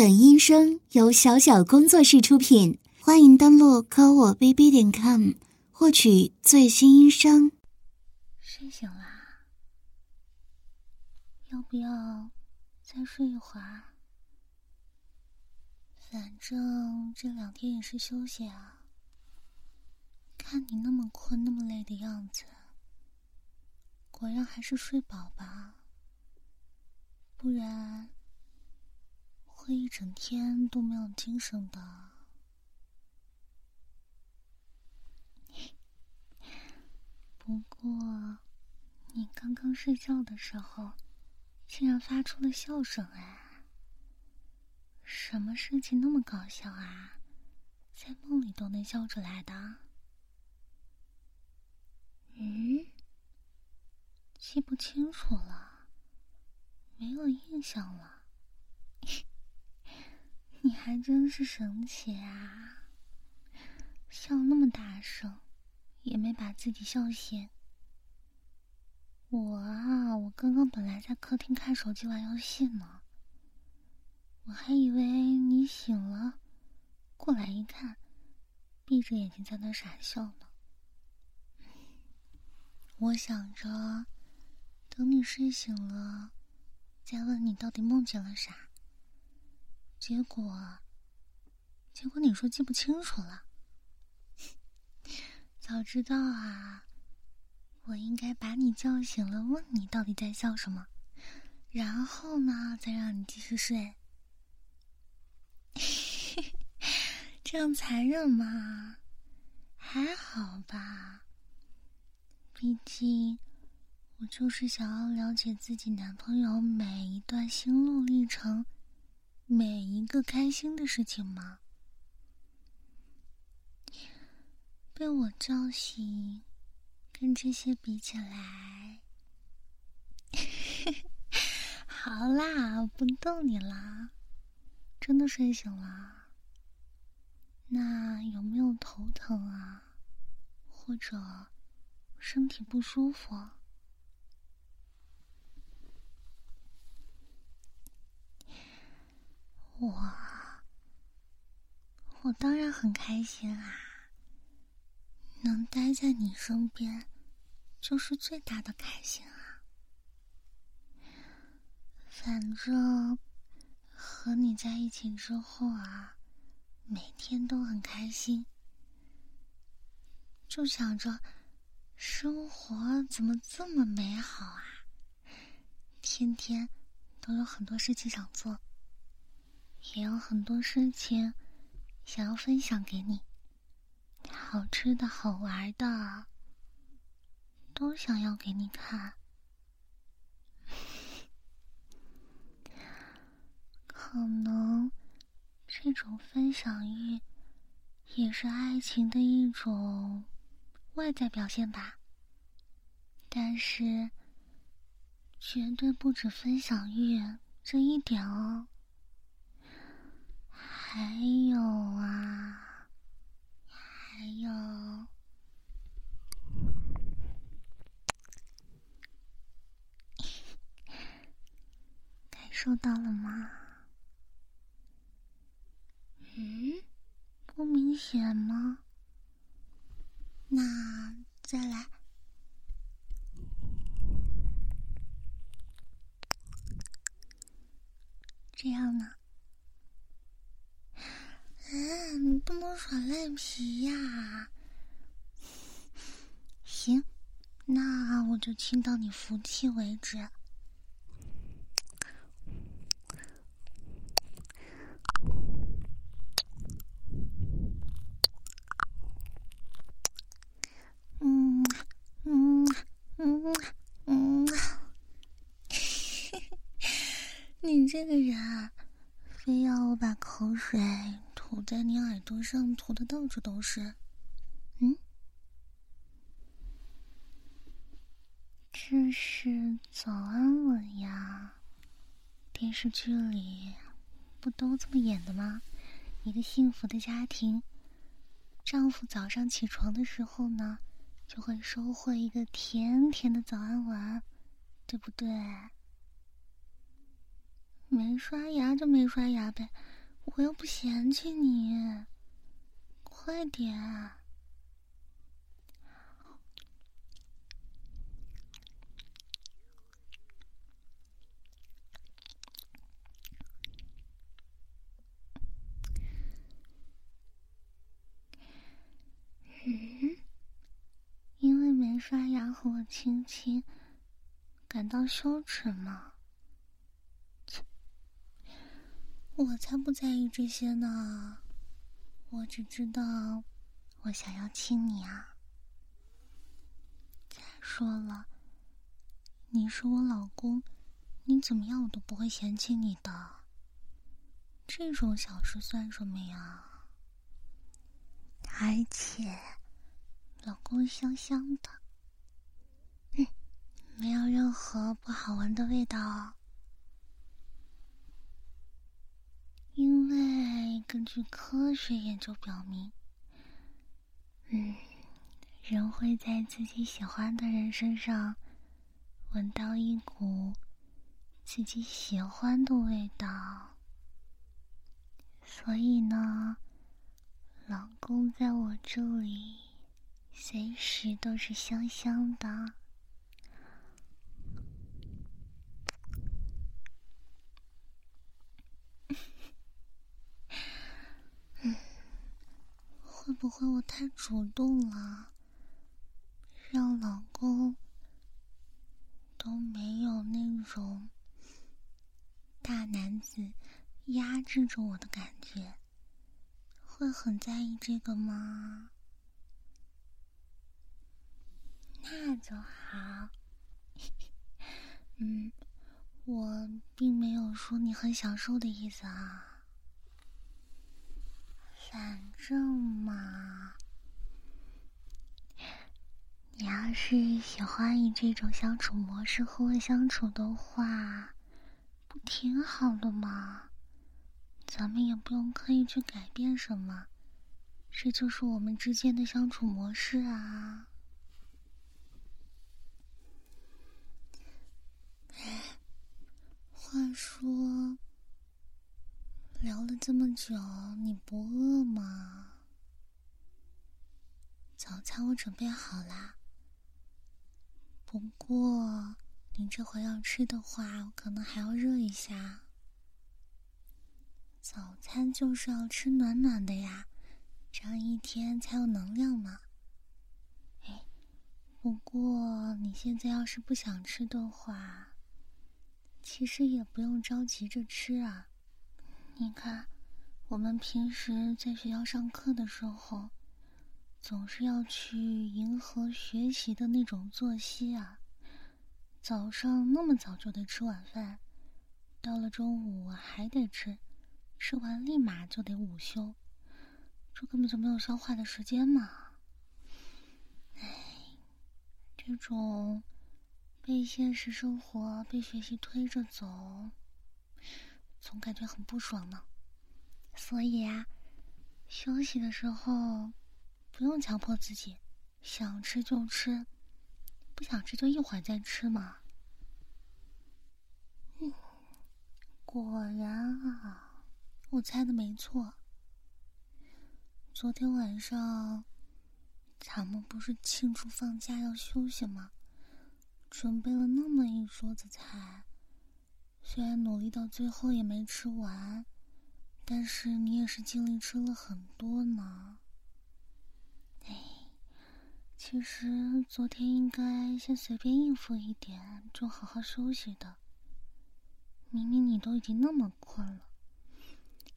本音声由小小工作室出品，欢迎登录科我 bb 点 com 获取最新音声。睡醒啦？要不要再睡一会儿？反正这两天也是休息啊。看你那么困、那么累的样子，果然还是睡饱吧，不然。一整天都没有精神的。不过，你刚刚睡觉的时候，竟然发出了笑声哎！什么事情那么搞笑啊？在梦里都能笑出来的？嗯？记不清楚了，没有印象了。你还真是神奇啊！笑那么大声，也没把自己笑醒。我啊，我刚刚本来在客厅看手机玩游戏呢，我还以为你醒了，过来一看，闭着眼睛在那傻笑呢。我想着，等你睡醒了，再问你到底梦见了啥。结果，结果你说记不清楚了。早知道啊，我应该把你叫醒了，问你到底在笑什么，然后呢，再让你继续睡。这样残忍吗？还好吧。毕竟，我就是想要了解自己男朋友每一段心路历程。每一个开心的事情吗？被我叫醒，跟这些比起来，好啦，不逗你啦，真的睡醒了。那有没有头疼啊？或者身体不舒服？我，我当然很开心啊！能待在你身边，就是最大的开心啊！反正和你在一起之后啊，每天都很开心，就想着生活怎么这么美好啊！天天都有很多事情想做。也有很多事情想要分享给你，好吃的好玩的都想要给你看。可能这种分享欲也是爱情的一种外在表现吧，但是绝对不止分享欲这一点哦。还有啊，还有，感受到了吗？嗯，不明显吗？那再来，这样呢？嗯，你不能耍赖皮呀！行，那我就亲到你服气为止。嗯嗯嗯嗯，你这个人，非要我把口水。吐在你耳朵上，涂的到处都是。嗯，这是早安吻呀。电视剧里不都这么演的吗？一个幸福的家庭，丈夫早上起床的时候呢，就会收获一个甜甜的早安吻，对不对？没刷牙就没刷牙呗。我又不嫌弃你，快点。嗯，因为没刷牙和我亲亲，感到羞耻吗？切，我才不在意这些呢。我只知道，我想要亲你啊。再说了，你是我老公，你怎么样我都不会嫌弃你的。这种小事算什么呀？而且，老公香香的，嗯，没有任何不好闻的味道。因为根据科学研究表明，嗯，人会在自己喜欢的人身上闻到一股自己喜欢的味道，所以呢。老公在我这里，随时都是香香的。会不会我太主动了，让老公都没有那种大男子压制着我的感觉？会很在意这个吗？那就好。嗯，我并没有说你很享受的意思啊。反正嘛，你要是喜欢以这种相处模式和我相处的话，不挺好的吗？咱们也不用刻意去改变什么，这就是我们之间的相处模式啊。话说，聊了这么久，你不饿吗？早餐我准备好啦。不过，你这回要吃的话，我可能还要热一下。早餐就是要吃暖暖的呀，这样一天才有能量嘛。哎，不过你现在要是不想吃的话，其实也不用着急着吃啊。你看，我们平时在学校上课的时候，总是要去迎合学习的那种作息啊。早上那么早就得吃晚饭，到了中午还得吃。吃完立马就得午休，这根本就没有消化的时间嘛！唉，这种被现实生活、被学习推着走，总感觉很不爽呢。所以啊，休息的时候不用强迫自己，想吃就吃，不想吃就一会儿再吃嘛。嗯，果然啊。我猜的没错。昨天晚上，咱们不是庆祝放假要休息吗？准备了那么一桌子菜，虽然努力到最后也没吃完，但是你也是尽力吃了很多呢。哎，其实昨天应该先随便应付一点，就好好休息的。明明你都已经那么困了。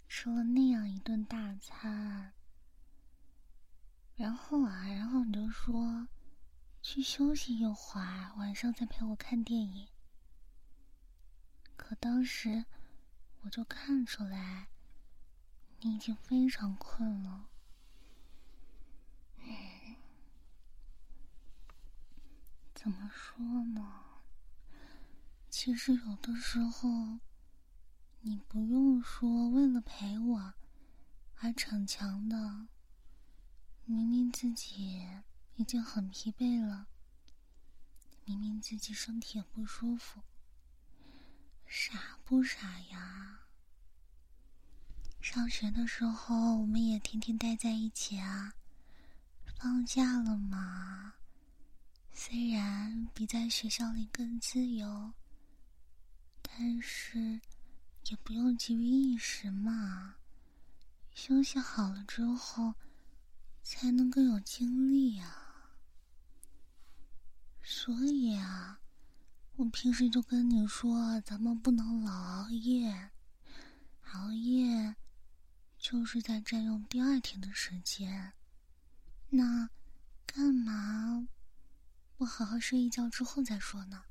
吃了那样一顿大餐，然后啊，然后你就说去休息一会儿，晚上再陪我看电影。我当时我就看出来，你已经非常困了。怎么说呢？其实有的时候。你不用说为了陪我而逞强的，明明自己已经很疲惫了，明明自己身体也不舒服，傻不傻呀？上学的时候，我们也天天待在一起啊。放假了嘛，虽然比在学校里更自由，但是也不用急于一时嘛。休息好了之后，才能更有精力啊。所以啊，我平时就跟你说，咱们不能老熬夜，熬夜。就是在占用第二天的时间，那干嘛不好好睡一觉之后再说呢？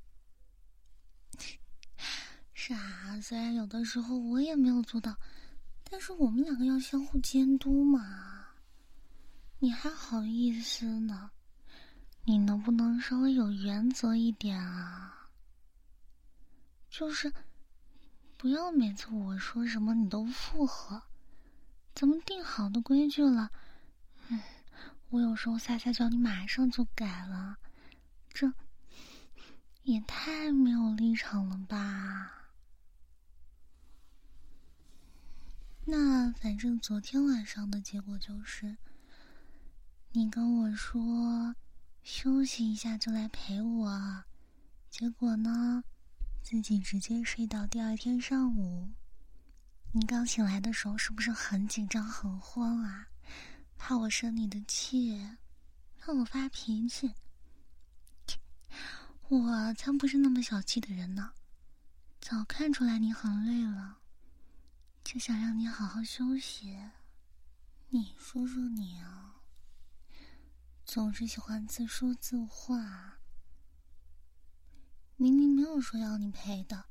是啊，虽然有的时候我也没有做到，但是我们两个要相互监督嘛。你还好意思呢？你能不能稍微有原则一点啊？就是不要每次我说什么你都附和。咱们定好的规矩了，嗯，我有时候撒撒娇，你马上就改了，这也太没有立场了吧？那反正昨天晚上的结果就是，你跟我说休息一下就来陪我，结果呢，自己直接睡到第二天上午。你刚醒来的时候是不是很紧张、很慌啊？怕我生你的气，怕我发脾气？我才不是那么小气的人呢！早看出来你很累了，就想让你好好休息。你说说你啊，总是喜欢自说自话，明明没有说要你陪的。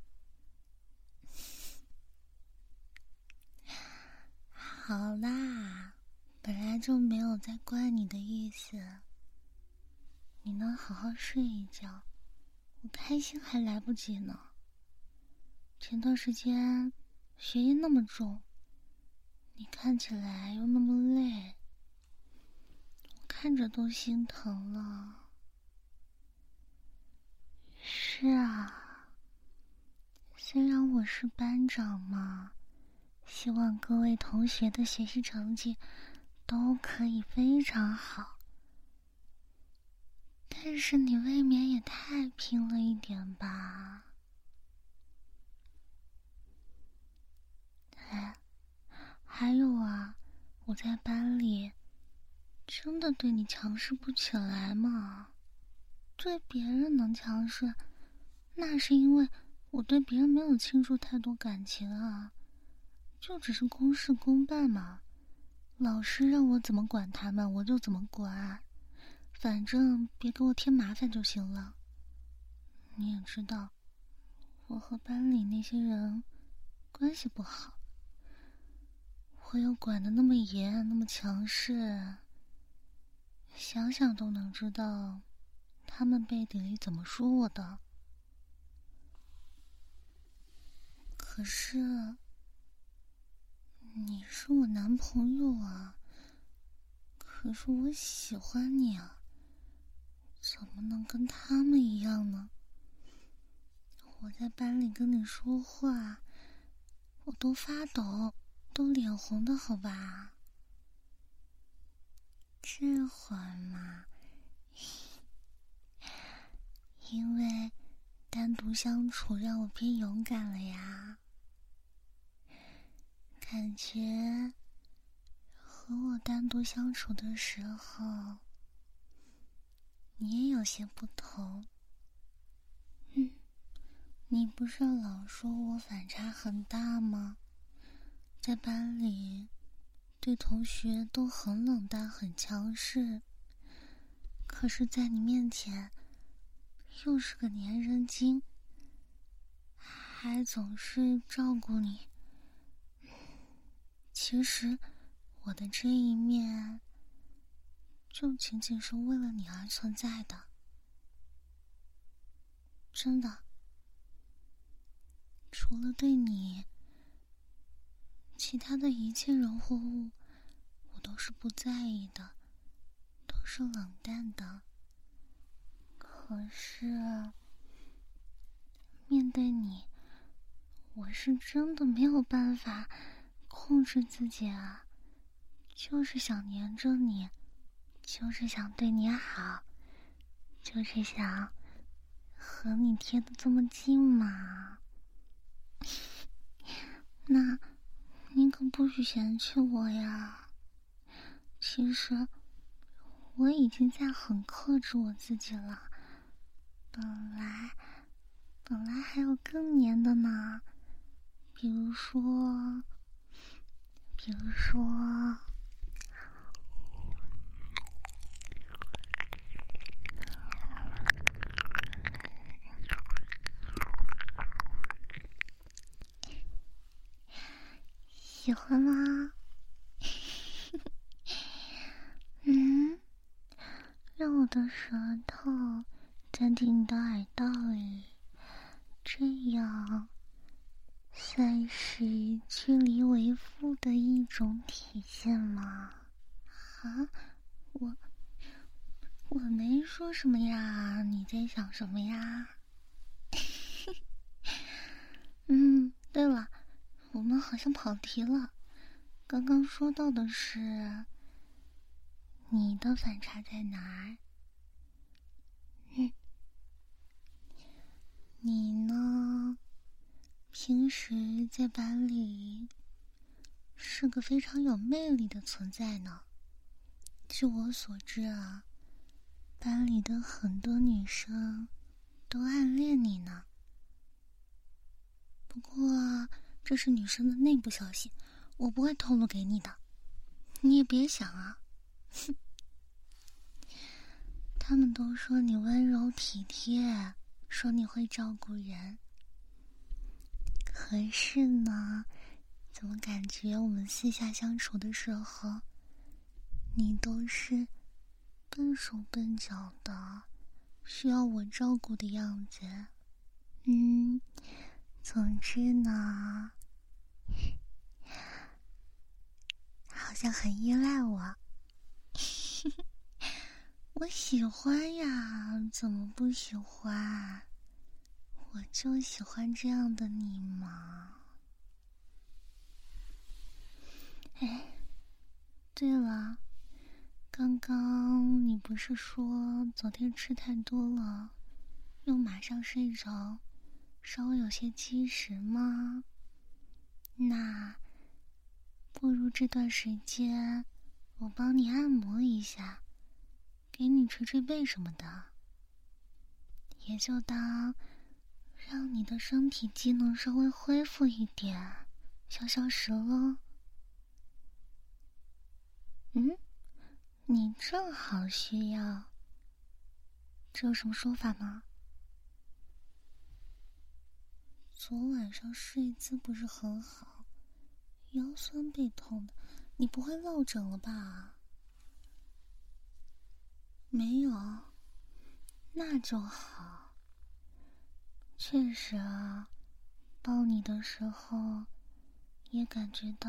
好啦，本来就没有在怪你的意思。你能好好睡一觉，我开心还来不及呢。前段时间学业那么重，你看起来又那么累，我看着都心疼了。是啊，虽然我是班长嘛。希望各位同学的学习成绩都可以非常好，但是你未免也太拼了一点吧？哎，还有啊，我在班里真的对你强势不起来吗？对别人能强势，那是因为我对别人没有倾注太多感情啊。就只是公事公办嘛，老师让我怎么管他们，我就怎么管，反正别给我添麻烦就行了。你也知道，我和班里那些人关系不好，我又管的那么严，那么强势，想想都能知道，他们背地里怎么说我的。可是。你是我男朋友啊，可是我喜欢你啊，怎么能跟他们一样呢？我在班里跟你说话，我都发抖，都脸红的好吧？这会儿嘛，因为单独相处让我变勇敢了呀。感觉和我单独相处的时候，你也有些不同。嗯，你不是老说我反差很大吗？在班里对同学都很冷淡、很强势，可是，在你面前又是个粘人精，还总是照顾你。其实，我的这一面，就仅仅是为了你而存在的。真的，除了对你，其他的一切人或物，我都是不在意的，都是冷淡的。可是，面对你，我是真的没有办法。控制自己啊，就是想黏着你，就是想对你好，就是想和你贴的这么近嘛。那，你可不许嫌弃我呀。其实，我已经在很克制我自己了。本来，本来还有更黏的呢，比如说，比如说，喜欢吗？嗯，让我的舌头钻进你的耳道里，这样算是距离为负的一种体现吗？啊，我我没说什么呀，你在想什么呀？嗯，对了，我们好像跑题了，刚刚说到的是。你的反差在哪儿？你呢？平时在班里是个非常有魅力的存在呢。据我所知啊，班里的很多女生都暗恋你呢。不过这是女生的内部消息，我不会透露给你的。你也别想啊。哼，他们都说你温柔体贴，说你会照顾人。可是呢，怎么感觉我们私下相处的时候，你都是笨手笨脚的，需要我照顾的样子？嗯，总之呢，好像很依赖我。我喜欢呀，怎么不喜欢？我就喜欢这样的你嘛。哎，对了，刚刚你不是说昨天吃太多了，又马上睡着，稍微有些积食吗？那不如这段时间。我帮你按摩一下，给你捶捶背什么的，也就当让你的身体机能稍微恢复一点，消消食了。嗯，你正好需要，这有什么说法吗？昨晚上睡姿不是很好，腰酸背痛的。你不会落枕了吧？没有，那就好。确实啊，抱你的时候也感觉到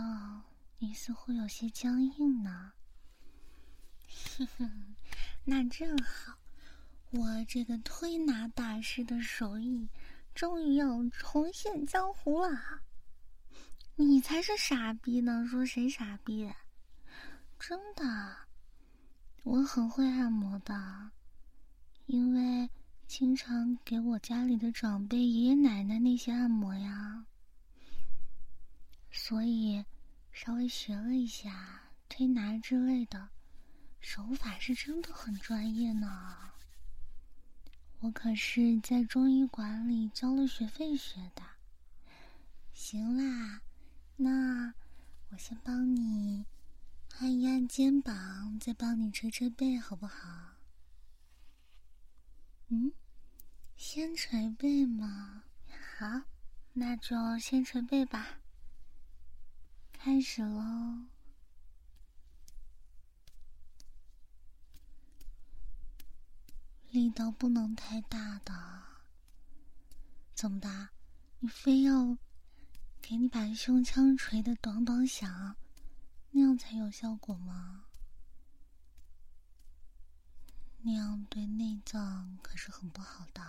你似乎有些僵硬呢。哼哼，那正好，我这个推拿大师的手艺终于要重现江湖了。你才是傻逼呢！说谁傻逼？真的，我很会按摩的，因为经常给我家里的长辈、爷爷奶奶那些按摩呀，所以稍微学了一下推拿之类的，手法是真的很专业呢。我可是在中医馆里交了学费学的。行啦。那我先帮你按一按肩膀，再帮你捶捶背，好不好？嗯，先捶背嘛。好，那就先捶背吧。开始喽，力道不能太大的。怎么的？你非要？给你把胸腔捶得咚咚响，那样才有效果吗？那样对内脏可是很不好的。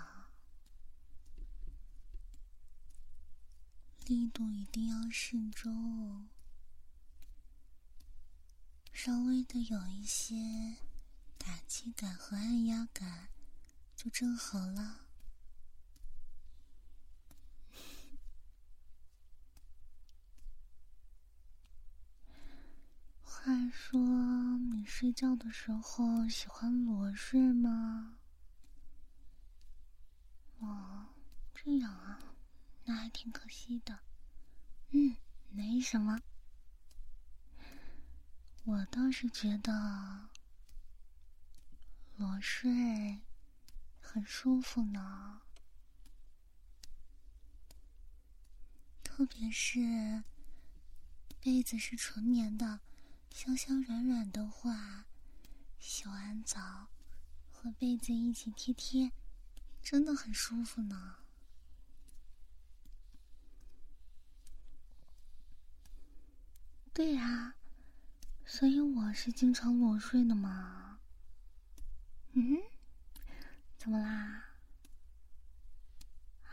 力度一定要适中。稍微的有一些打击感和按压感就正好了。话说，你睡觉的时候喜欢裸睡吗？哦，这样啊，那还挺可惜的。嗯，没什么。我倒是觉得裸睡很舒服呢，特别是被子是纯棉的，香香软软的话，洗完澡和被子一起贴贴，真的很舒服呢。对呀。所以我是经常裸睡的嘛。嗯，怎么啦？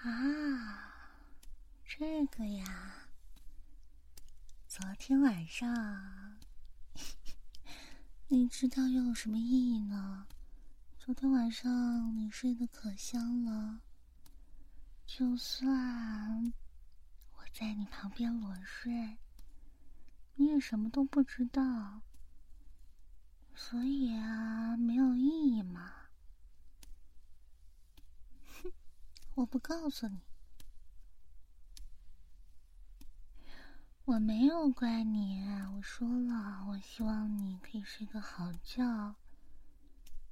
啊，这个呀，昨天晚上，你知道又有什么意义呢？昨天晚上你睡得可香了，就算我在你旁边裸睡。你也什么都不知道，所以啊，没有意义嘛。哼，我不告诉你，我没有怪你。我说了，我希望你可以睡个好觉。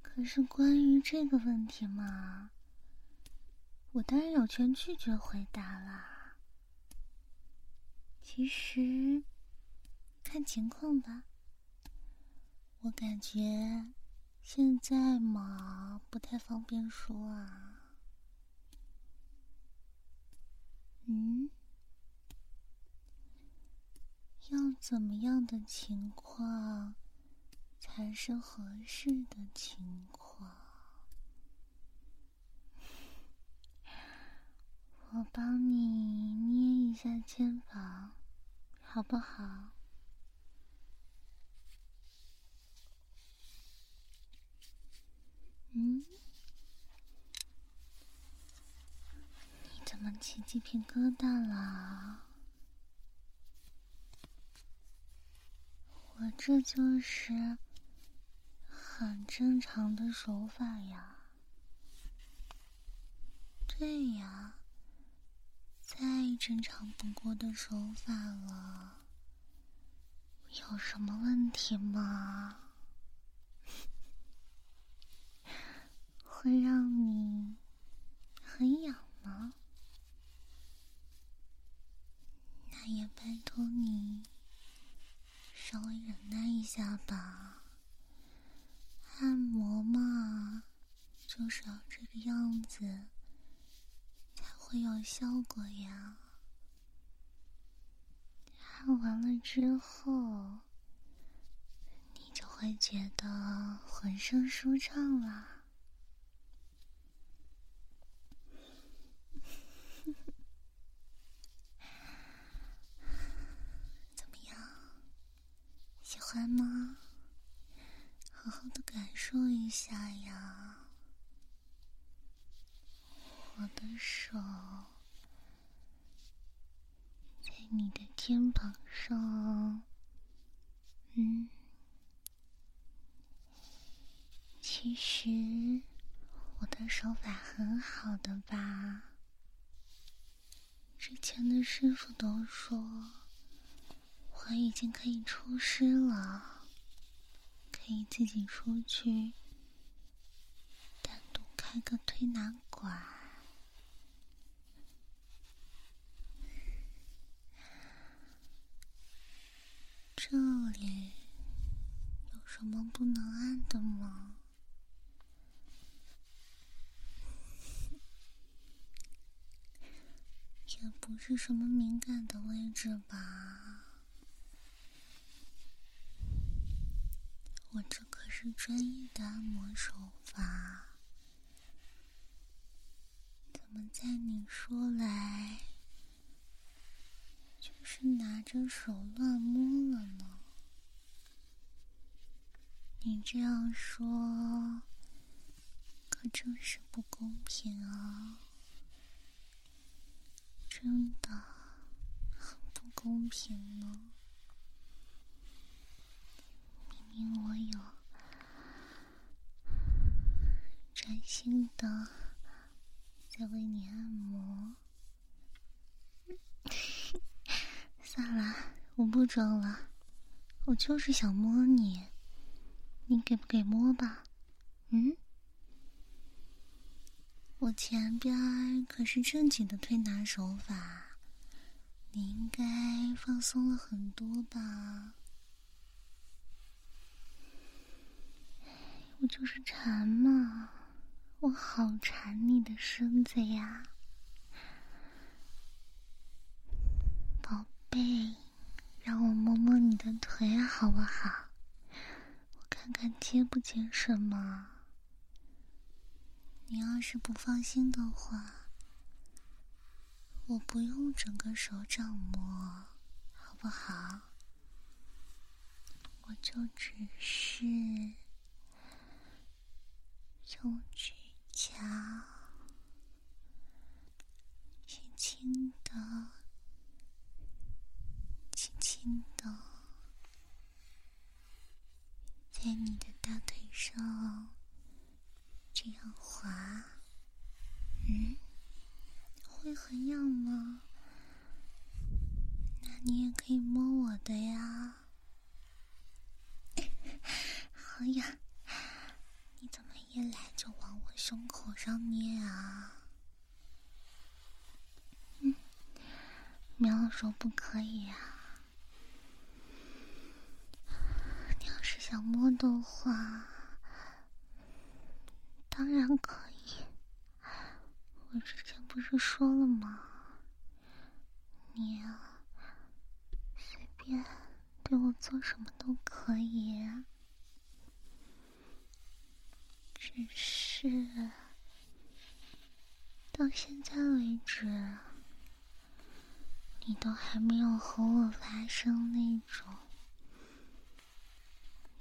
可是关于这个问题嘛，我当然有权拒绝回答啦。其实。看情况吧，我感觉现在嘛不太方便说啊。嗯，要怎么样的情况才是合适的情况？我帮你捏一下肩膀，好不好？嗯，你怎么起鸡皮疙瘩了？我这就是很正常的手法呀。对呀，再正常不过的手法了，有什么问题吗？会让你很痒吗？那也拜托你稍微忍耐一下吧。按摩嘛，就是要这个样子才会有效果呀。按完了之后，你就会觉得浑身舒畅了。喜欢吗？好好的感受一下呀。我的手在你的肩膀上，嗯，其实我的手法很好的吧？之前的师傅都说。我已经可以出师了，可以自己出去单独开个推拿馆。这里有什么不能按的吗？也不是什么敏感的位置吧？我这可是专业的按摩手法，怎么在你说来就是拿着手乱摸了呢？你这样说，可真是不公平啊！真的很不公平呢。明我有专心的在为你按摩，算了，我不装了，我就是想摸你。你给不给摸吧？嗯，我前边可是正经的推拿手法，你应该放松了很多吧？我就是馋嘛，我好馋你的身子呀，宝贝，让我摸摸你的腿好不好？我看看结不结实嘛？你要是不放心的话，我不用整个手掌摸，好不好？我就只是用指甲轻轻的、轻轻的。在你的大腿上这样滑，嗯，会很痒吗？那你也可以摸我的呀。好痒！你怎么一来就往我胸口上捏啊？嗯，喵说不可以呀。想摸的话，当然可以。我之前不是说了吗？你啊，随便对我做什么都可以。只是到现在为止，你都还没有和我发生那种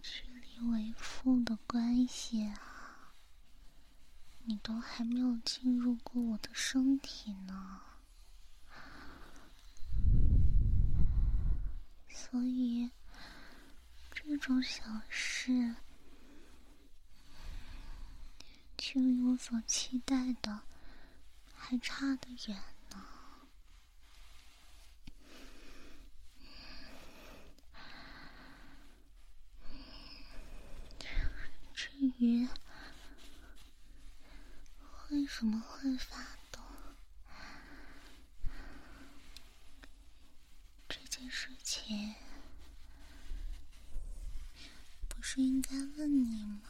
距离。为父的关系啊，你都还没有进入过我的身体呢，所以这种小事，距离我所期待的还差得远呢。至于为什么会发抖，这件事情不是应该问你吗？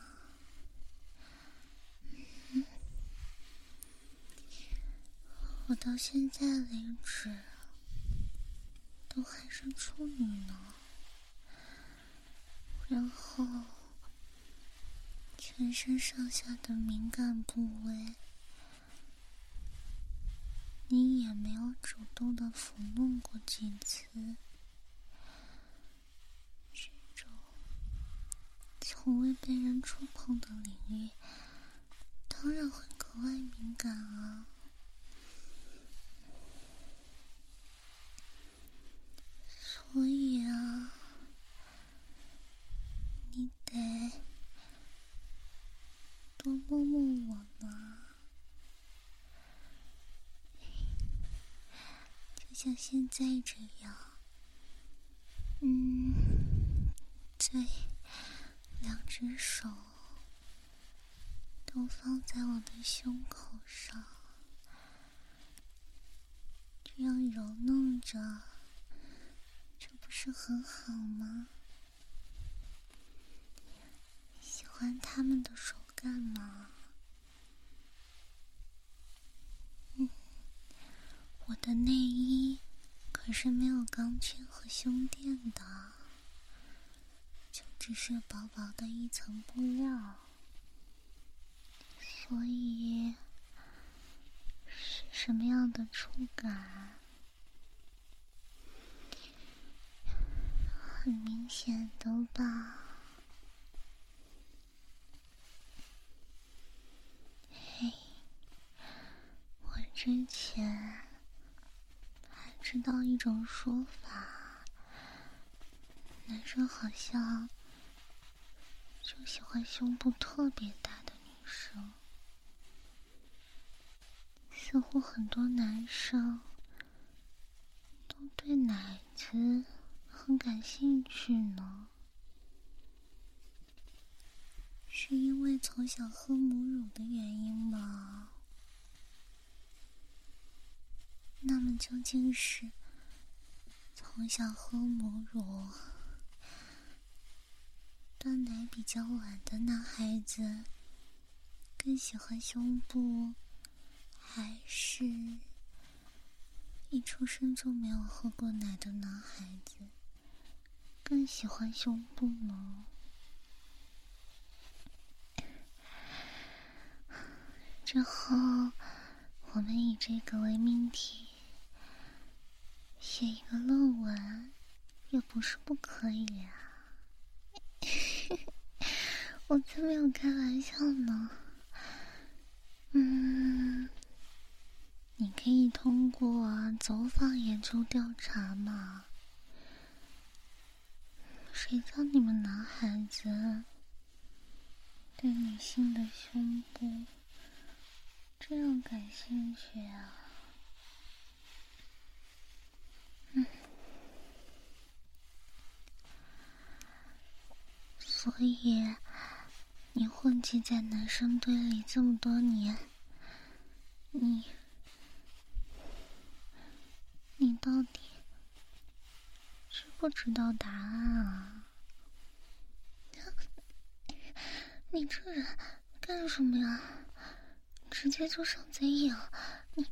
我到现在为止都还是处女呢，然后。全身上下的敏感部位，你也没有主动的抚弄过几次。这种从未被人触碰的领域，当然会格外敏感啊。所以啊，你得。多摸摸我嘛，就像现在这样，嗯，对，两只手都放在我的胸口上，这样揉弄着，是很好吗？喜欢他们的手。干嘛？我的内衣可是没有钢圈和胸垫的，就只是薄薄的一层布料，所以是什么样的触感？很明显的吧。嘿我之前还知道一种说法男生好像就喜欢胸部特别大的女生。似乎很多男生都对奶子很感兴趣呢。是因为从小喝母乳的原因吗？那么究竟是从小喝母乳、断奶比较晚的男孩子更喜欢胸部，还是一出生就没有喝过奶的男孩子更喜欢胸部呢？之后，我们以这个为命题。写一个论文也不是不可以呀，我才没有开玩笑呢。嗯，你可以通过走访研究调查嘛。谁叫你们男孩子对女性的胸部这样感兴趣啊？嗯，所以你混迹在男生堆里这么多年，你你到底不知道答案啊？你这人干什么呀？直接就上贼咬，你。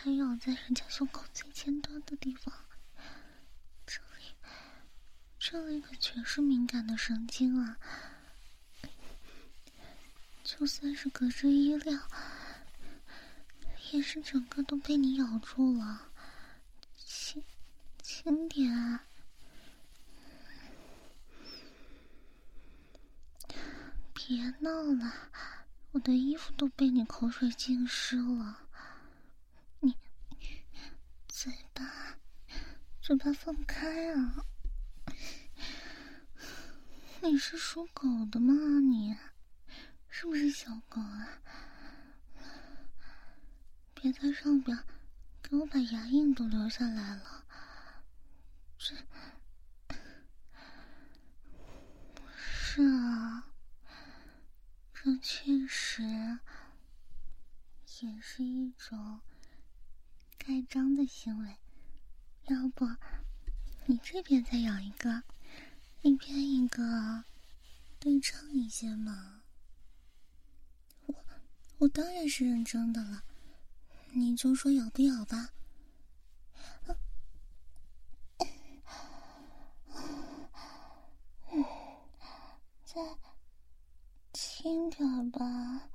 还咬在人家胸口最尖端的地方，这里，这里可全是敏感的神经啊！就算是隔着衣料，也是整个都被你咬住了。轻，轻点，别闹了，我的衣服都被你口水浸湿了。你嘴巴，嘴巴放开啊！你是属狗的吗？你是不是小狗啊？别在上边给我把牙印都留下来了。这，是啊，这确实也是一种。盖章的行为，要不你这边再咬一个，一边一个，对称一些嘛。我我当然是认真的了，你就说咬不咬吧。再轻点吧，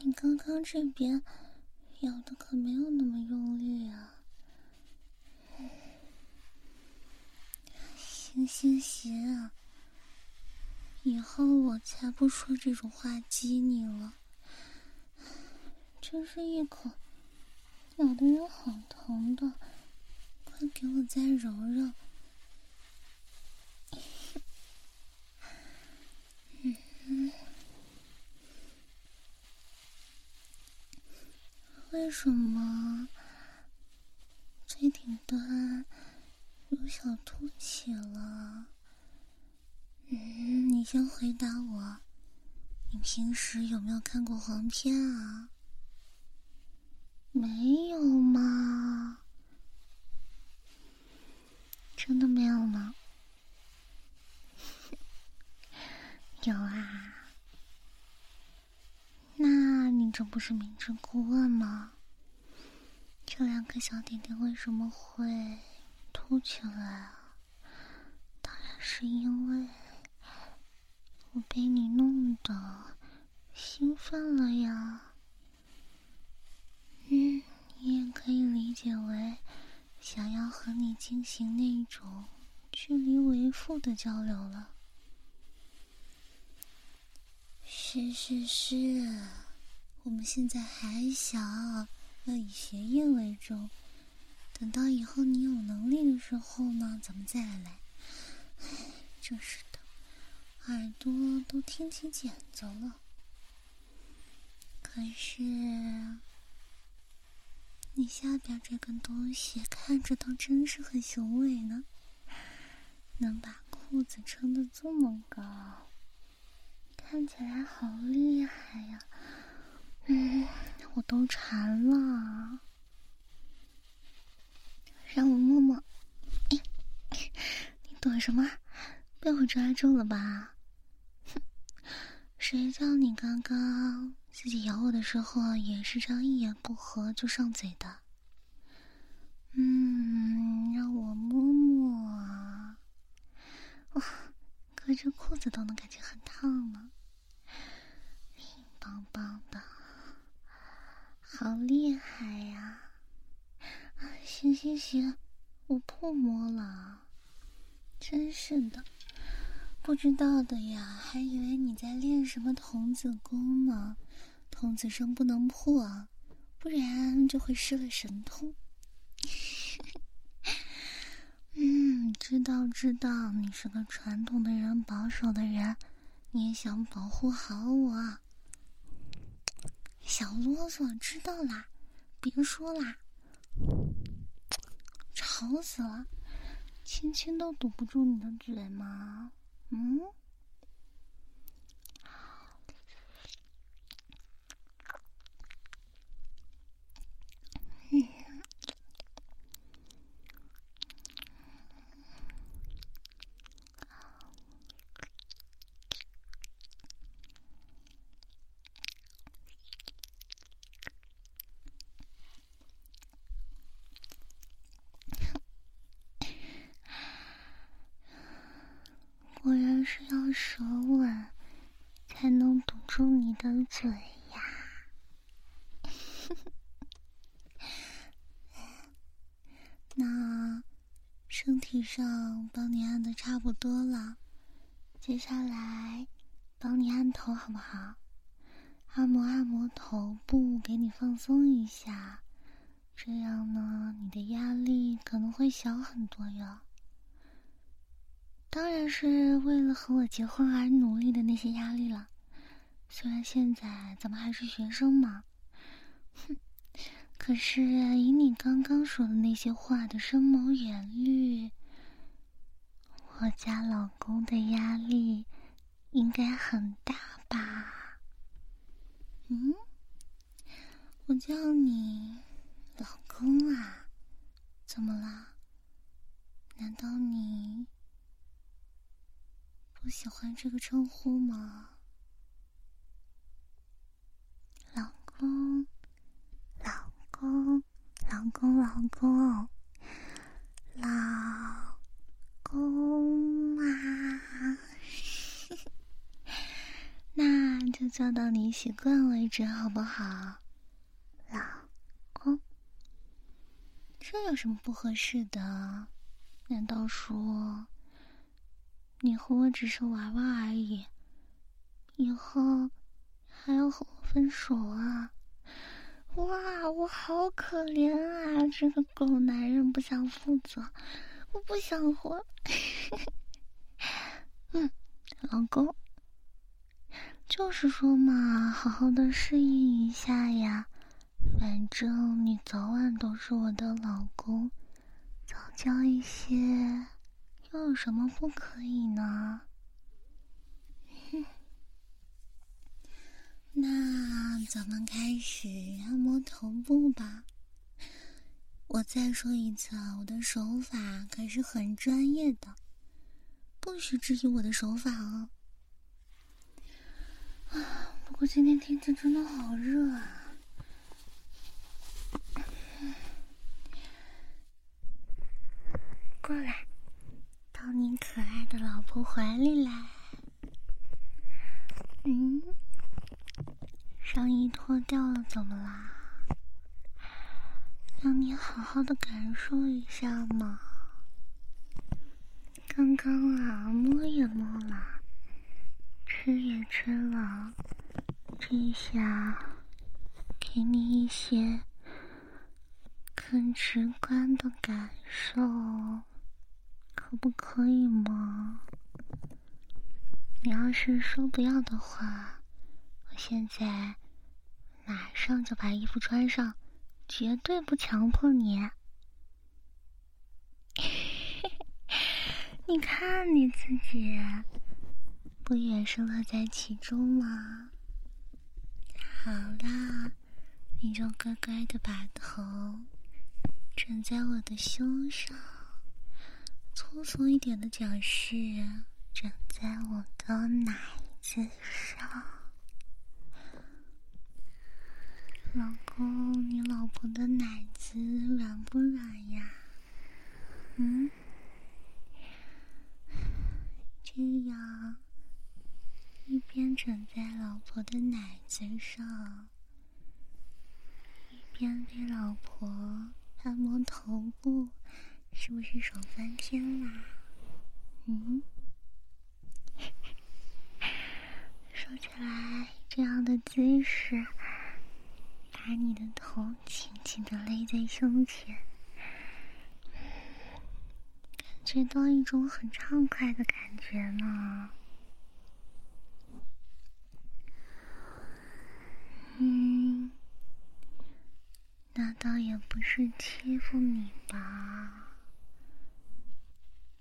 你刚刚这边。咬的可没有那么用力啊！行行行，以后我才不说这种话激你了。真是一口咬的人好疼的，快给我再揉揉。嗯。为什么最顶端有小凸起了？嗯，你先回答我，你平时有没有看过黄片啊？没有吗？真的没有吗？有啊。这不是明知故问吗？这两个小点点为什么会凸起来啊？当然是因为我被你弄得兴奋了呀。嗯，你也可以理解为想要和你进行那种距离为负的交流了。是是是，我们现在还小，要以学业为重。等到以后你有能力的时候呢，咱们再来。唉，真是的，耳朵都听起茧子了。可是，你下边这根东西看着倒真是很雄伟呢，能把裤子撑得这么高，看起来好厉害呀！嗯，我都馋了，让我摸摸。你躲什么？被我抓住了吧？哼，谁叫你刚刚自己咬我的时候也是这样一言不合就上嘴的？嗯，让我摸摸。哇，隔着裤子都能感觉很烫呢，硬邦邦的。好厉害呀！行行行，我不摸了。真是的，不知道的呀，还以为你在练什么童子功呢。童子声不能破，不然就会失了神通。嗯，知道知道，你是个传统的人，保守的人，你也想保护好我。小啰嗦，知道啦，别说啦，吵死了，亲亲都堵不住你的嘴吗？嗯。果然是要舌吻才能堵住你的嘴呀！那身体上帮你按的差不多了，接下来帮你按头好不好？按摩按摩头部，给你放松一下，这样呢，你的压力可能会小很多哟。当然是为了和我结婚而努力的那些压力了。虽然现在咱们还是学生嘛，哼，可是以你刚刚说的那些话的深谋远虑，我家老公的压力应该很大吧？嗯，我叫你老公啊，怎么了？难道你？不喜欢这个称呼吗？老公，老公，老公，老公，老公啊！那就叫到你习惯为止，好不好？老公，这有什么不合适的？难道说？你和我只是玩玩而已，以后还要和我分手啊？哇，我好可怜啊！这个狗男人不想负责，我不想活。嗯，老公，就是说嘛，好好的适应一下呀。反正你早晚都是我的老公，早教一些。又有什么不可以呢？那咱们开始按摩头部吧。我再说一次啊，我的手法可是很专业的，不许质疑我的手法哦。啊，不过今天天气真的好热啊。过来。到你可爱的老婆怀里来。嗯，上衣脱掉了，怎么啦？让你好好的感受一下嘛。刚刚啊，摸也摸了，吃也吃了，这下给你一些更直观的感受，可不可以吗？你要是说不要的话，我现在马上就把衣服穿上，绝对不强迫你。你看你自己，不也是乐在其中吗？好啦，你就乖乖的把头枕在我的胸上，粗俗一点的脚势枕在我的奶子上。老公，你老婆的奶子软不软呀？嗯？这样，一边枕在老婆的奶子上，一边给老婆按摩头部，是不是爽翻天啦？嗯，说起来，这样的姿势，把你的头紧紧的勒在胸前。感觉到一种很畅快的感觉呢。嗯，那倒也不是欺负你吧，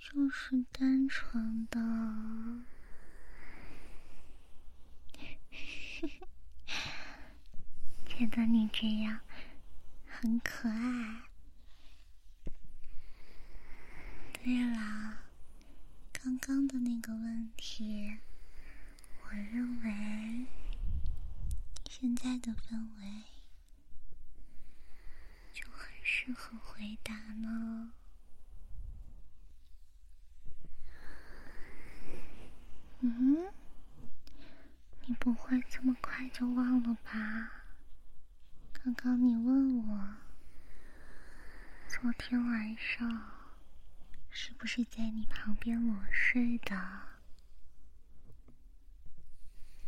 就是单纯的 觉得你这样很可爱。对了，刚刚的那个问题，我认为现在的氛围就很适合回答呢。嗯，你不会这么快就忘了吧？刚刚你问我，昨天晚上。是不是在你旁边裸睡的？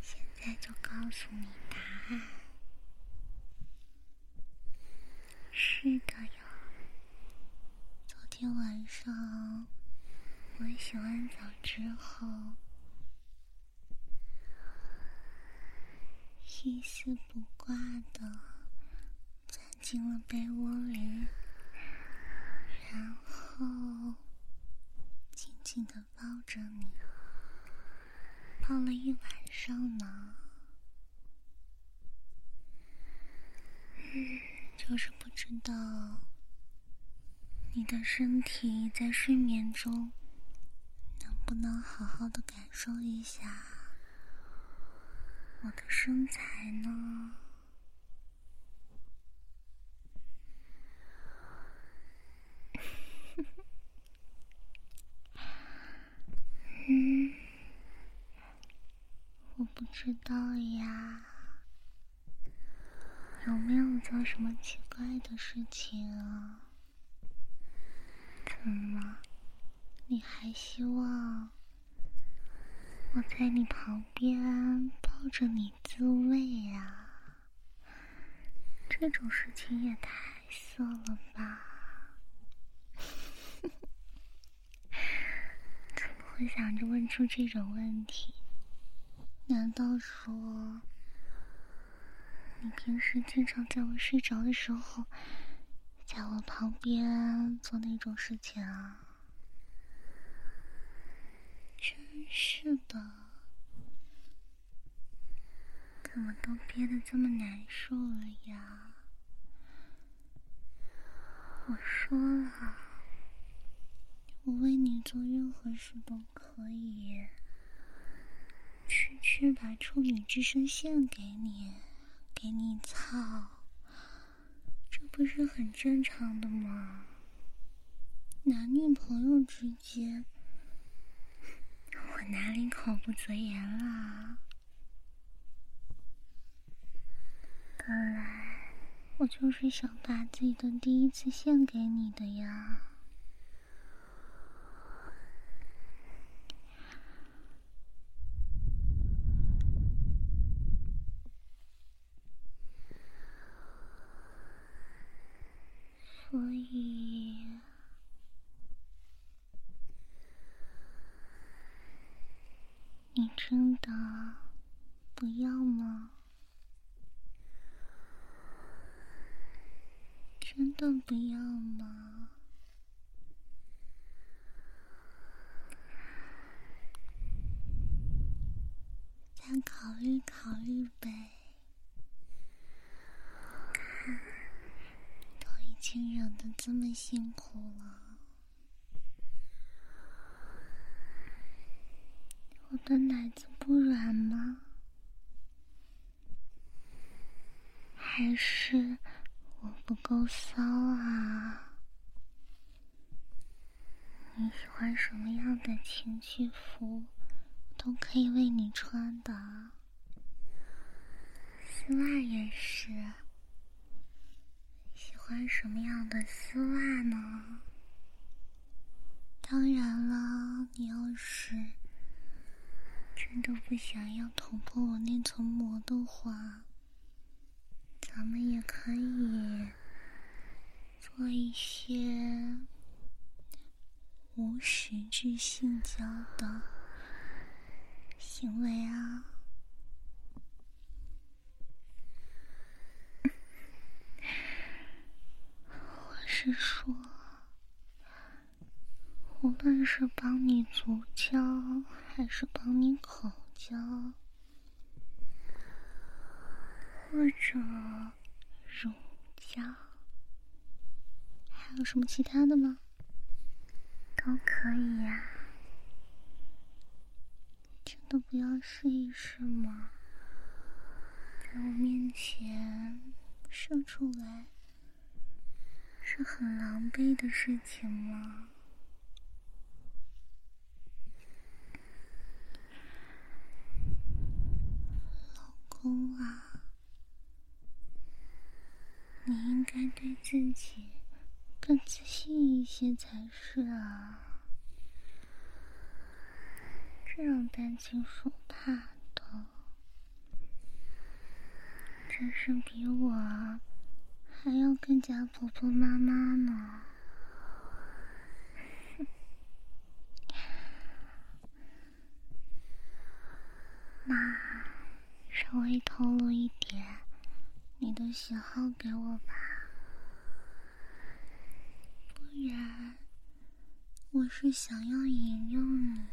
现在就告诉你答案。是的哟。昨天晚上我洗完澡之后，一丝不挂的钻进了被窝里，然后。紧紧的抱着你，抱了一晚上呢。嗯，就是不知道你的身体在睡眠中能不能好好的感受一下我的身材呢？嗯，我不知道呀，有没有做什么奇怪的事情啊？怎么，你还希望我在你旁边抱着你自慰呀？这种事情也太色了吧！我想着问出这种问题，难道说你平时经常在我睡着的时候，在我旁边做那种事情啊？真是的，怎么都憋得这么难受了呀？我说了。我为你做任何事都可以，区区把处女之身献给你，给你操，这不是很正常的吗？男女朋友之间，我哪里口不择言了？本来我就是想把自己的第一次献给你的呀。所以真的不要吗？真的不要吗？再考虑考虑呗。都已经忍得这么辛苦了。我的奶子不软吗？还是我不够骚啊？你喜欢什么样的情趣服，都可以为你穿的。丝袜也是。喜欢什么样的丝袜呢？当然了，你要是……真的不想要捅破我那层膜的话，咱们也可以做一些无实质性交的行为啊！我是说。无论是帮你足交，还是帮你口交，或者乳交，还有什么其他的吗？都可以呀。真的不要试一试吗？在我面前射出来，是很狼狈的事情吗？公啊，你应该对自己更自信一些才是啊！这种担惊受怕的，真是比我还要更加婆婆妈妈呢。妈。稍微透露一点你的喜好给我吧，不然我是想要引诱你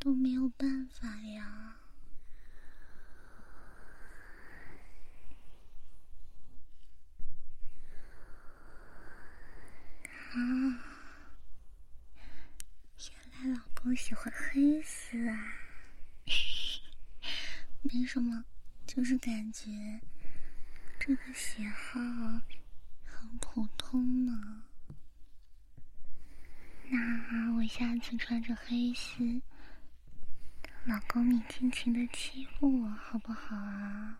都没有办法呀。啊，原来老公喜欢黑丝啊！没什么，就是感觉这个喜好很普通呢。那我下次穿着黑丝，老公你尽情的欺负我好不好啊？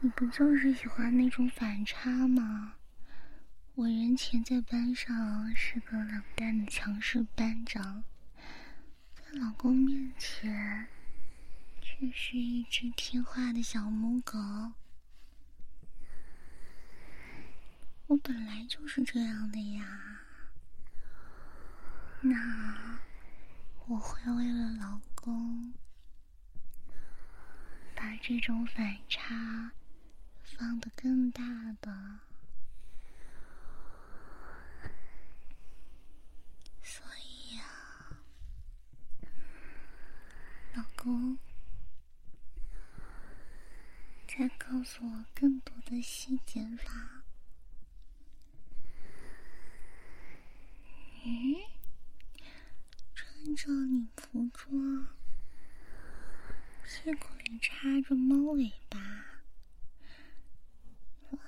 你不就是喜欢那种反差吗？我人前在班上是个冷淡的强势班长，在老公面前。这是一只听话的小母狗，我本来就是这样的呀。那我会为了老公，把这种反差放得更大的，所以呀，老公。再告诉我更多的细节吧。嗯，穿着女仆装，屁股里插着猫尾巴，哇，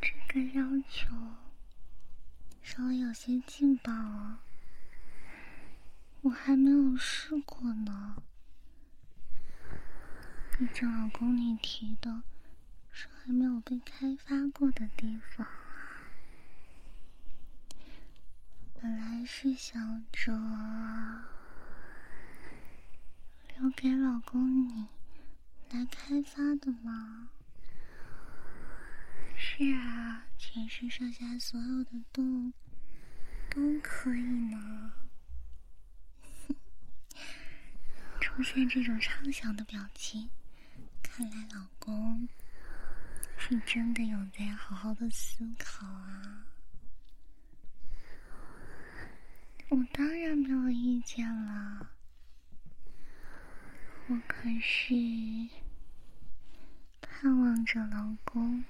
这个要求稍微有些劲爆哦，我还没有试过呢。毕竟，老公，你提的是还没有被开发过的地方啊。本来是想着留给老公你来开发的嘛。是啊，全身上下所有的洞都可以呢。出现这种畅想的表情，看来老公是真的有在好好的思考啊。我当然没有意见了，我可是盼望着老公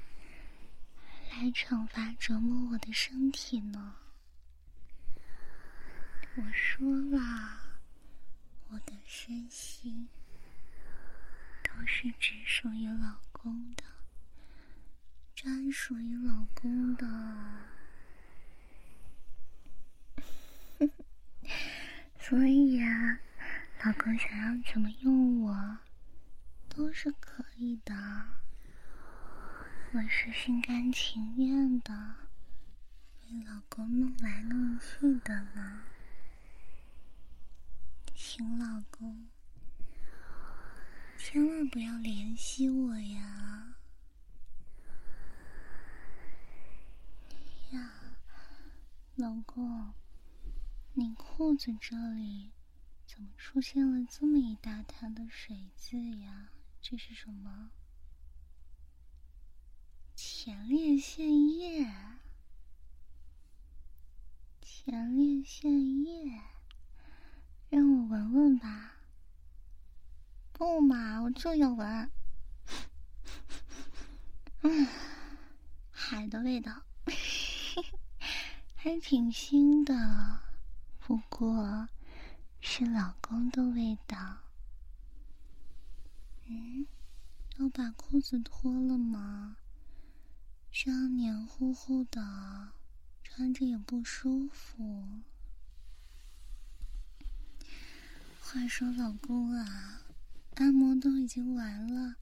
来惩罚折磨我的身体呢。我说了，我的身心都是只属于老公的，专属于老公的。所以呀，老公想要怎么用我，都是可以的。我是心甘情愿的，被老公弄来弄去的呢。请老公，千万不要联系我呀！呀，老公。你裤子这里怎么出现了这么一大滩的水渍呀？这是什么？前列腺液？前列腺液？让我闻闻吧。不嘛，我就要闻。嗯，海的味道，还挺腥的。不过，是老公的味道。嗯，要把裤子脱了吗？这样黏糊糊的，穿着也不舒服。话说，老公啊，按摩都已经完了，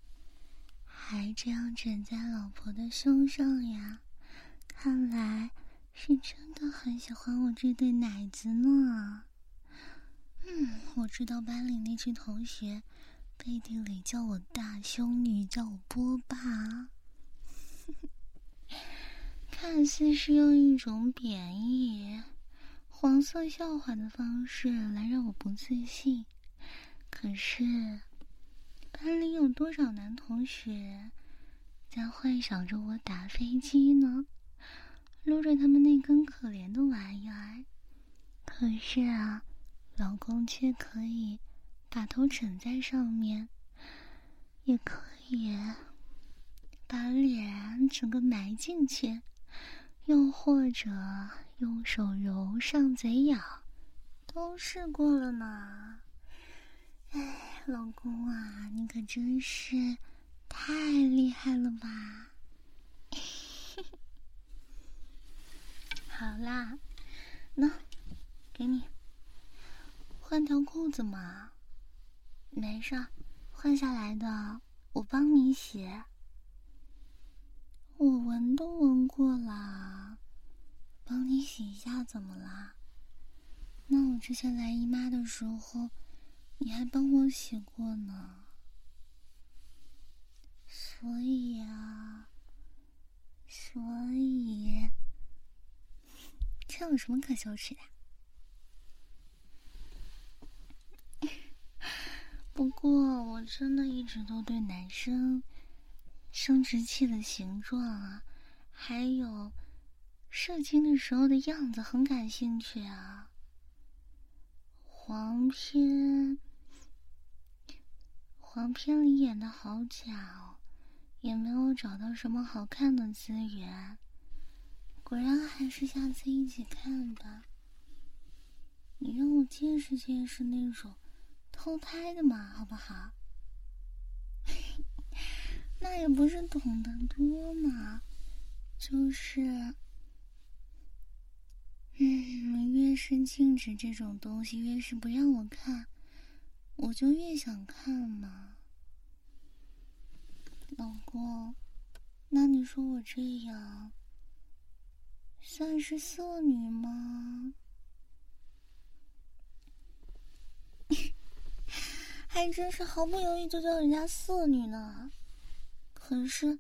还这样枕在老婆的胸上呀？看来……是真的很喜欢我这对奶子呢。嗯，我知道班里那群同学背地里叫我大胸女，叫我波霸，看似是用一种贬义、黄色笑话的方式来让我不自信。可是，班里有多少男同学在幻想着我打飞机呢？撸着他们那根可怜的玩意儿，可是啊，老公却可以把头枕在上面，也可以把脸整个埋进去，又或者用手揉上嘴咬，都试过了呢。哎，老公啊，你可真是太厉害了吧！好啦，那给你换条裤子嘛，没事，换下来的我帮你洗。我闻都闻过啦，帮你洗一下怎么啦？那我之前来姨妈的时候，你还帮我洗过呢。所以啊，所以。这有什么可羞耻的？不过我真的一直都对男生生殖器的形状啊，还有射精的时候的样子很感兴趣啊。黄片，黄片里演的好假哦，也没有找到什么好看的资源。果然还是下次一起看吧。你让我见识见识那种偷拍的嘛，好不好？那也不是懂得多嘛，就是，嗯，越是禁止这种东西，越是不让我看，我就越想看嘛。老公，那你说我这样？算是色女吗？还真是毫不犹豫就叫人家色女呢。可是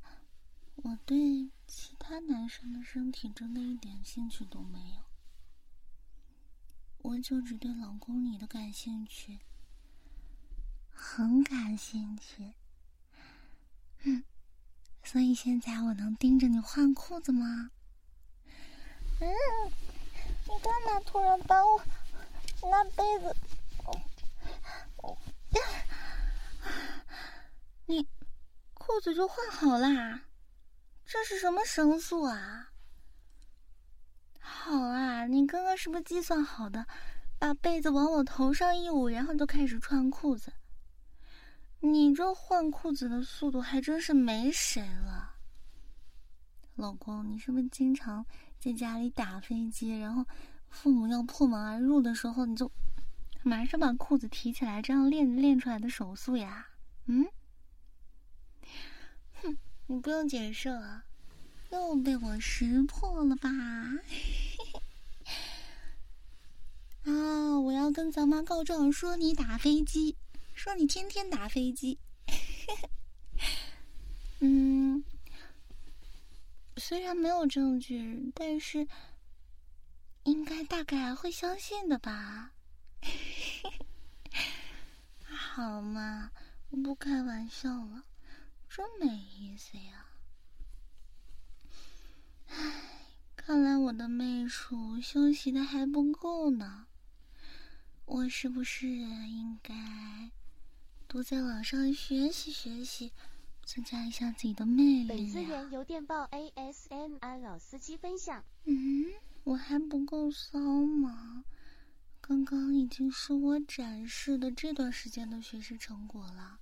我对其他男生的身体真的一点兴趣都没有。我就只对老公你的感兴趣，很感兴趣。嗯，所以现在我能盯着你换裤子吗？嗯，你干嘛突然把我拿被子？你裤子就换好啦？这是什么绳速啊？好啊，你刚刚是不是计算好的？把被子往我头上一捂，然后就开始穿裤子。你这换裤子的速度还真是没谁了。老公，你是不是经常在家里打飞机，然后父母要破门而入的时候，你就马上把裤子提起来，这样练练出来的手速呀？嗯？哼，你不用解释了。又被我识破了吧？啊！我要跟咱妈告状，说你打飞机，说你天天打飞机。嗯，虽然没有证据，但是应该大概会相信的吧？好嘛，我不开玩笑了，真没意思呀。唉，看来我的媚术休息的还不够呢。我是不是应该多在网上学习学习，增加一下自己的魅力本资源由电报 ASMR 老司机分享。嗯，我还不够骚吗？刚刚已经是我展示的这段时间的学习成果了，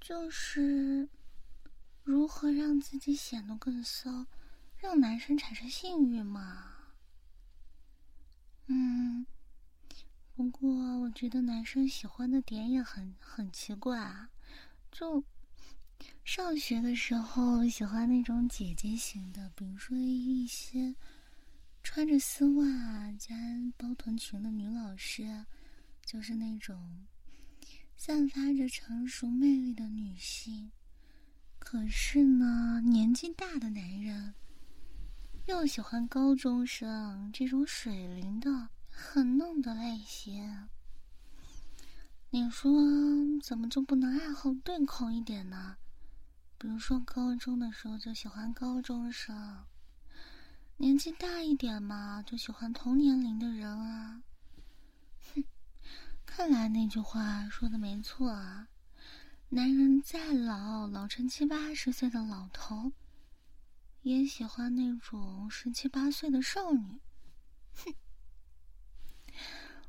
就是。如何让自己显得更骚，让男生产生性欲嘛？嗯，不过我觉得男生喜欢的点也很很奇怪啊，就上学的时候喜欢那种姐姐型的，比如说一些穿着丝袜加包臀裙的女老师，就是那种散发着成熟魅力的女性。可是呢，年纪大的男人又喜欢高中生这种水灵的、很嫩的类型。你说怎么就不能爱好对口一点呢？比如说高中的时候就喜欢高中生，年纪大一点嘛就喜欢同年龄的人啊。哼，看来那句话说的没错啊。男人再老，老成七八十岁的老头，也喜欢那种十七八岁的少女。哼，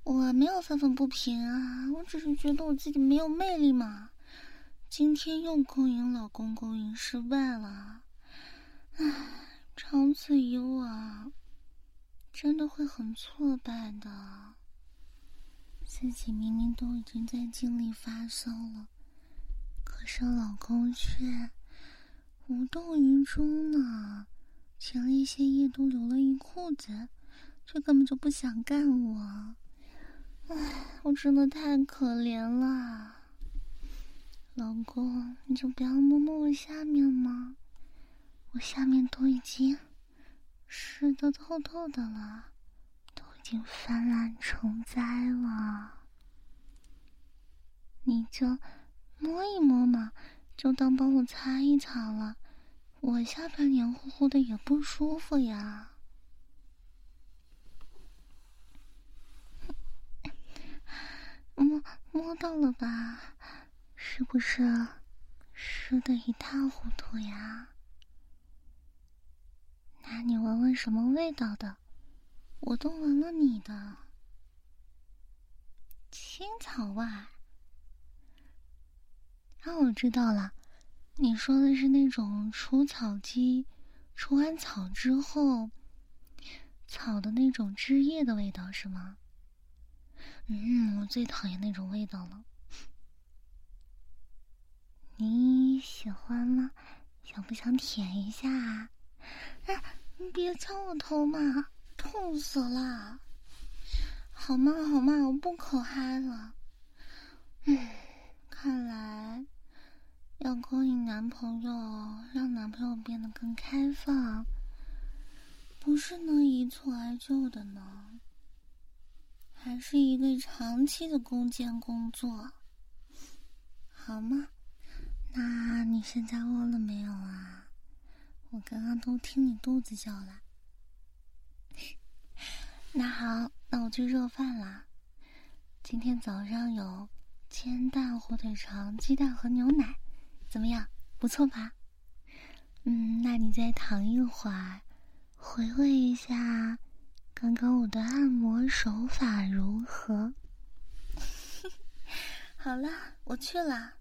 我没有愤愤不平啊，我只是觉得我自己没有魅力嘛。今天又勾引老公，勾引失败了，唉，长此以往，真的会很挫败的。自己明明都已经在尽力发骚了。可是老公却无动于衷呢，前列腺液都流了一裤子，却根本就不想干我。唉，我真的太可怜了。老公，你就不要摸摸我下面吗？我下面都已经湿的透透的了，都已经泛滥成灾了。你就。摸一摸嘛，就当帮我擦一擦了。我下半黏糊糊的也不舒服呀。摸到了吧？是不是湿的一塌糊涂呀？那你闻闻什么味道的？我都闻了你的青草味。那我知道了，你说的是那种除草机除完草之后，草的那种汁液的味道是吗？嗯，我最讨厌那种味道了。你喜欢吗？想不想舔一下？啊？哎，你别敲我头嘛，痛死了！好嘛好嘛，我不口嗨了。嗯，看来。要勾引男朋友，让男朋友变得更开放，不不是能一蹴而就的呢？还是一个长期的攻坚工作，好吗？那你现在饿了没有啊？我刚刚都听你肚子叫了。那好，那我去热饭了。今天早上有煎蛋、火腿肠、鸡蛋和牛奶，怎么样？不错吧？嗯，那你再躺一会儿，回味一下。刚刚我的按摩手法如何？好了，我去了。